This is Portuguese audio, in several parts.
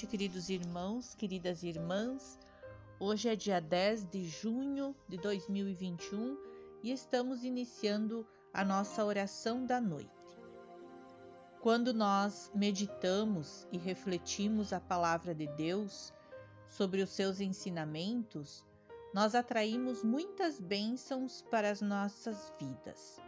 noite, queridos irmãos, queridas irmãs. Hoje é dia 10 de junho de 2021 e estamos iniciando a nossa oração da noite. Quando nós meditamos e refletimos a palavra de Deus sobre os seus ensinamentos, nós atraímos muitas bênçãos para as nossas vidas.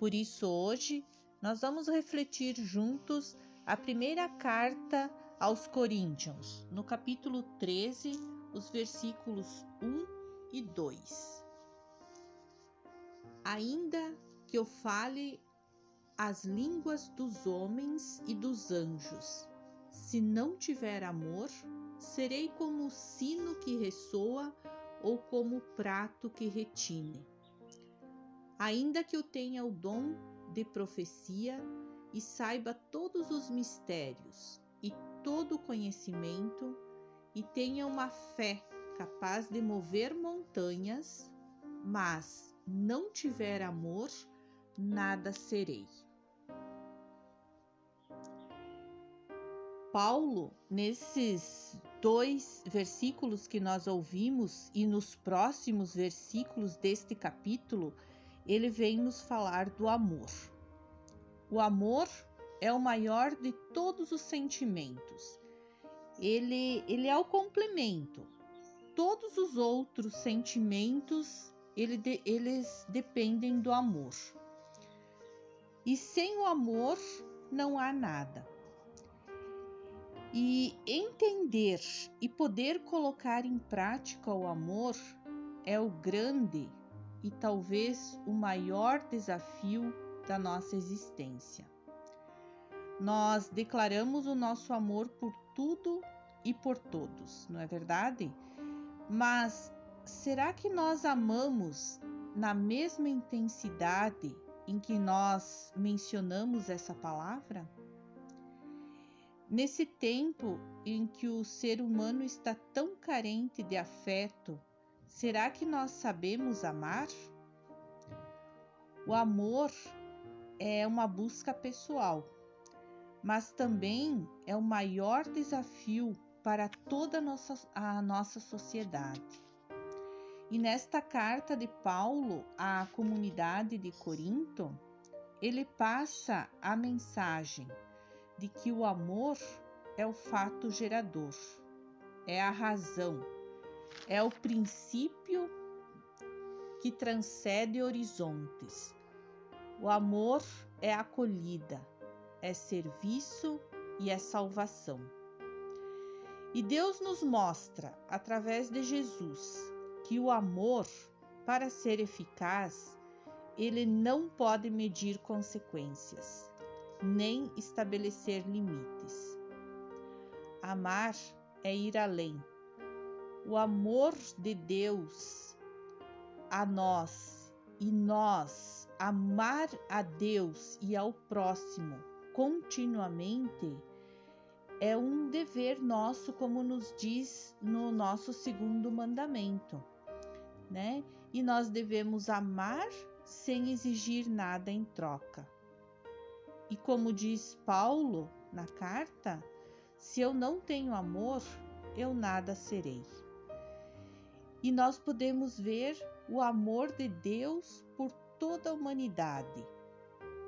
Por isso, hoje, nós vamos refletir juntos a primeira carta aos Coríntios, no capítulo 13, os versículos 1 e 2. Ainda que eu fale as línguas dos homens e dos anjos, se não tiver amor, serei como o sino que ressoa ou como o prato que retine. Ainda que eu tenha o dom de profecia e saiba todos os mistérios todo o conhecimento, e tenha uma fé capaz de mover montanhas, mas não tiver amor, nada serei. Paulo, nesses dois versículos que nós ouvimos e nos próximos versículos deste capítulo, ele vem nos falar do amor. O amor é o maior de todos os sentimentos. Ele, ele é o complemento. Todos os outros sentimentos, ele de, eles dependem do amor. E sem o amor não há nada. E entender e poder colocar em prática o amor é o grande e talvez o maior desafio da nossa existência. Nós declaramos o nosso amor por tudo e por todos, não é verdade? Mas será que nós amamos na mesma intensidade em que nós mencionamos essa palavra? Nesse tempo em que o ser humano está tão carente de afeto Será que nós sabemos amar? O amor é uma busca pessoal, mas também é o maior desafio para toda a nossa, a nossa sociedade. E nesta carta de Paulo à comunidade de Corinto, ele passa a mensagem de que o amor é o fato gerador, é a razão é o princípio que transcende horizontes. O amor é acolhida, é serviço e é salvação. E Deus nos mostra, através de Jesus, que o amor, para ser eficaz, ele não pode medir consequências, nem estabelecer limites. Amar é ir além, o amor de Deus a nós e nós amar a Deus e ao próximo continuamente é um dever nosso, como nos diz no nosso segundo mandamento, né? E nós devemos amar sem exigir nada em troca. E como diz Paulo na carta, se eu não tenho amor, eu nada serei e nós podemos ver o amor de Deus por toda a humanidade.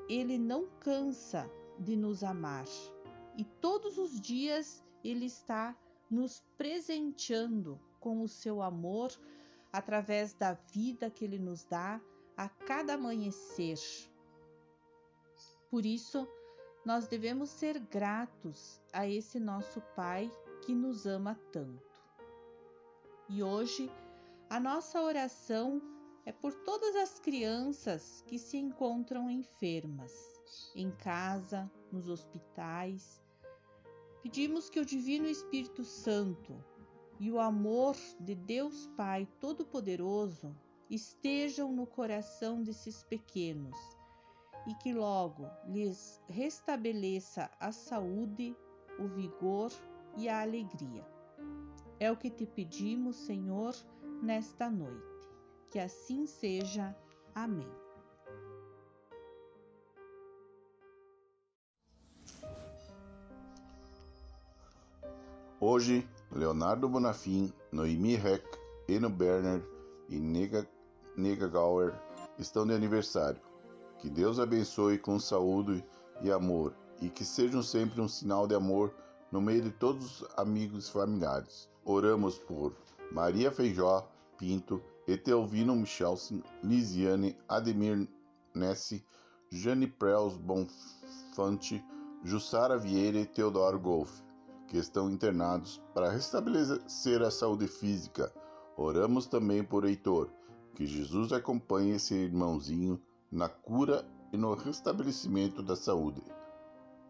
Ele não cansa de nos amar e todos os dias ele está nos presenteando com o seu amor através da vida que ele nos dá a cada amanhecer. Por isso, nós devemos ser gratos a esse nosso Pai que nos ama tanto. E hoje a nossa oração é por todas as crianças que se encontram enfermas, em casa, nos hospitais. Pedimos que o Divino Espírito Santo e o amor de Deus Pai Todo-Poderoso estejam no coração desses pequenos e que logo lhes restabeleça a saúde, o vigor e a alegria. É o que te pedimos, Senhor nesta noite. Que assim seja. Amém. Hoje, Leonardo Bonafim, Noemi Heck, Eno Berner e Nega, Nega Gauer estão de aniversário. Que Deus abençoe com saúde e amor e que sejam sempre um sinal de amor no meio de todos os amigos e familiares. Oramos por Maria Feijó Pinto, Etelvino Michelson, Lisiane, Ademir Nessi, Jane Prels Bonfante, Jussara Vieira e Teodoro Golfe que estão internados para restabelecer a saúde física. Oramos também por Heitor, que Jesus acompanhe esse irmãozinho na cura e no restabelecimento da saúde.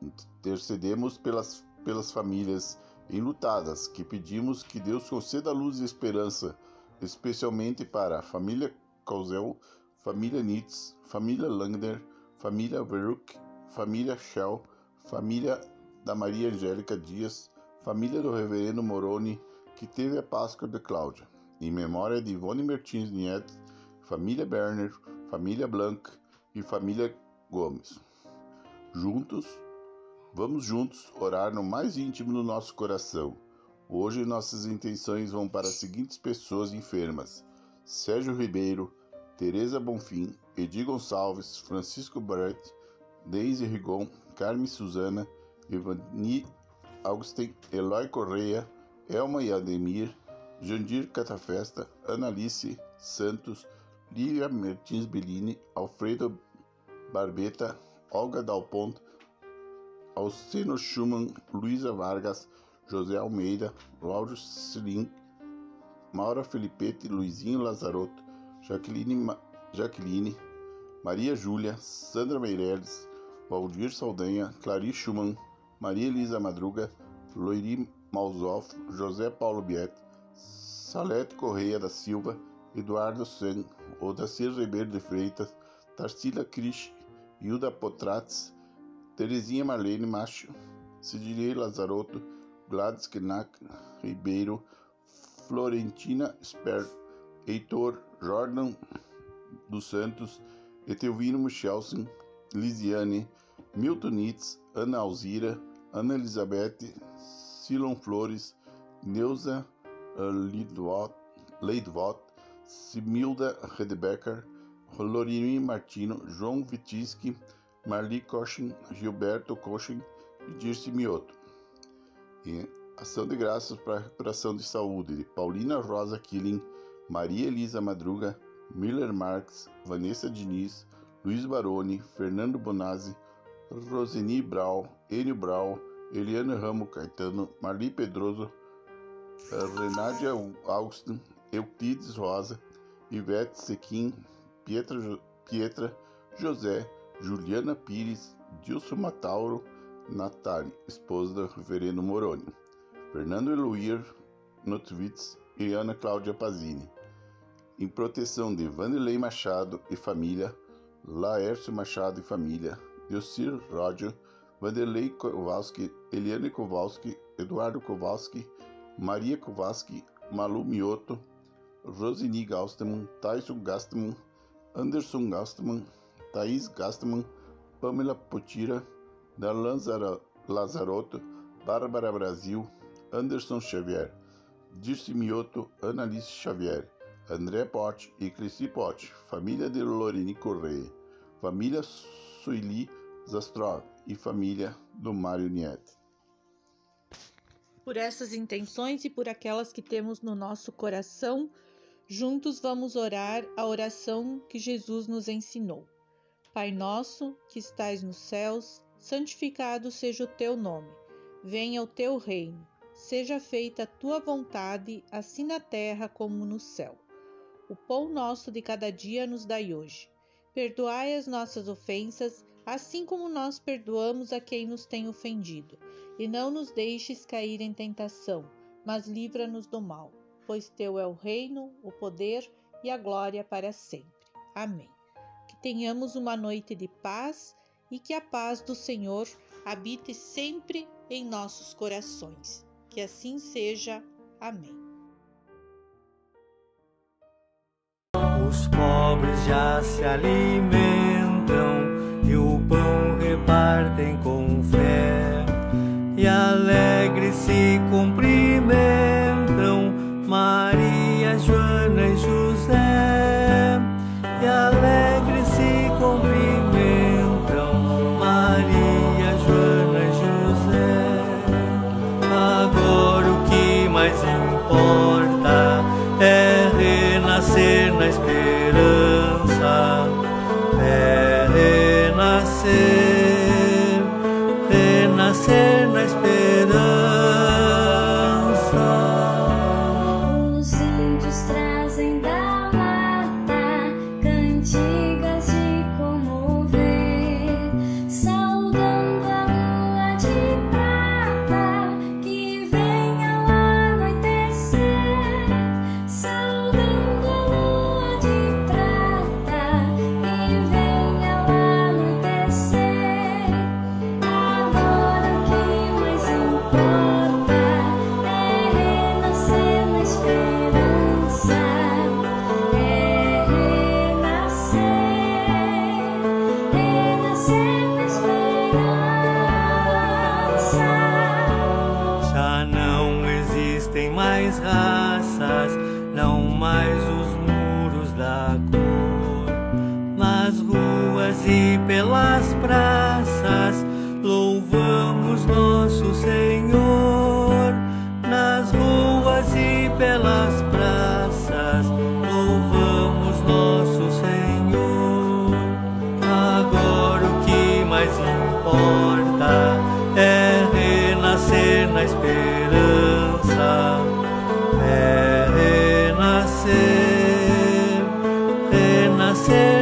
Intercedemos pelas, pelas famílias enlutadas, que pedimos que Deus conceda luz e esperança, especialmente para a família Cauzel, família Nitz, família Langner, família Veruk, família Shell, família da Maria Angélica Dias, família do reverendo Moroni, que teve a Páscoa de Cláudia, em memória de Ivone Mertins Nieto, família Berner, família Blanc e família Gomes. Juntos, vamos juntos orar no mais íntimo do nosso coração. Hoje nossas intenções vão para as seguintes pessoas enfermas: Sérgio Ribeiro, Teresa Bonfim, Edi Gonçalves, Francisco Brett, Deise Rigon, Carmen Suzana, Evani Augustin, Eloy Correia, Elma e Ademir, Jandir Catafesta, Analice Santos, Lívia Martins Bellini, Alfredo Barbeta, Olga Dalponto, Alcino Schumann, Luísa Vargas, José Almeida, Lauro Silim, Maura Felipetti, Luizinho Lazarotto, Jaqueline, Jaqueline Maria Júlia, Sandra Meirelles, Valdir Saldanha, Clarice Schumann, Maria Elisa Madruga, Loiri Malzoff, José Paulo Biet, Salete Correia da Silva, Eduardo Sen, Odacir Ribeiro de Freitas, Tarsila Krish, Hilda Potratz, Terezinha Marlene Macho, Sidney Lazarotto, Gladys Knack Ribeiro, Florentina Sper, Heitor Jordan dos Santos, Etelvino Michelson, Lisiane, Milton Nitz, Ana Alzira, Ana Elizabeth, Silon Flores, Neuza uh, Leidvot, Similda Redebecker, Lorine Martino, João Vitinski, Marli Cochin, Gilberto Cochin e Dirce Mioto. E ação de graças para a recuperação de saúde de Paulina Rosa Killing, Maria Elisa Madruga, Miller Marques, Vanessa Diniz, Luiz Baroni, Fernando Bonazzi, Roseni Brau, Enio Brau, Eliane Ramo Caetano, Marli Pedroso, Renádia Augustin, Euclides Rosa, Ivete Sequim, Pietra, Pietra José, Juliana Pires, Dilson Matauro, Natali, esposa do reverendo Moroni, Fernando Eloir Notwitz e Ana Cláudia Pazini. Em proteção de Vanderlei Machado e família, Laércio Machado e família, Yosir Roger, Vanderlei Kowalski, Eliane Kowalski, Eduardo Kowalski, Maria Kowalski, Malu Mioto, Rosini Gastman, Tyson Gastman, Anderson Gastman, Thaís Gastman, Pamela Potira, Darlan Lazarotto, Bárbara Brasil, Anderson Xavier, Dirce Mioto, Annalise Xavier, André Pote e Crissi Pote, família de Lorene Correia, família Sueli Zastrov e família do Mário Nieto. Por essas intenções e por aquelas que temos no nosso coração, juntos vamos orar a oração que Jesus nos ensinou. Pai nosso, que estais nos céus, santificado seja o teu nome. Venha o teu reino. Seja feita a tua vontade, assim na terra como no céu. O pão nosso de cada dia nos dai hoje. Perdoai as nossas ofensas, assim como nós perdoamos a quem nos tem ofendido. E não nos deixes cair em tentação, mas livra-nos do mal, pois teu é o reino, o poder e a glória para sempre. Amém. Que tenhamos uma noite de paz e que a paz do Senhor habite sempre em nossos corações. Que assim seja. Amém. Os pobres já se alimentam e o pão repartem com fé, places. pelas ruas e pelas praças, louvamos nosso Senhor. Nas ruas e pelas praças, louvamos nosso Senhor. Agora o que mais importa é renascer na esperança. É renascer, renascer.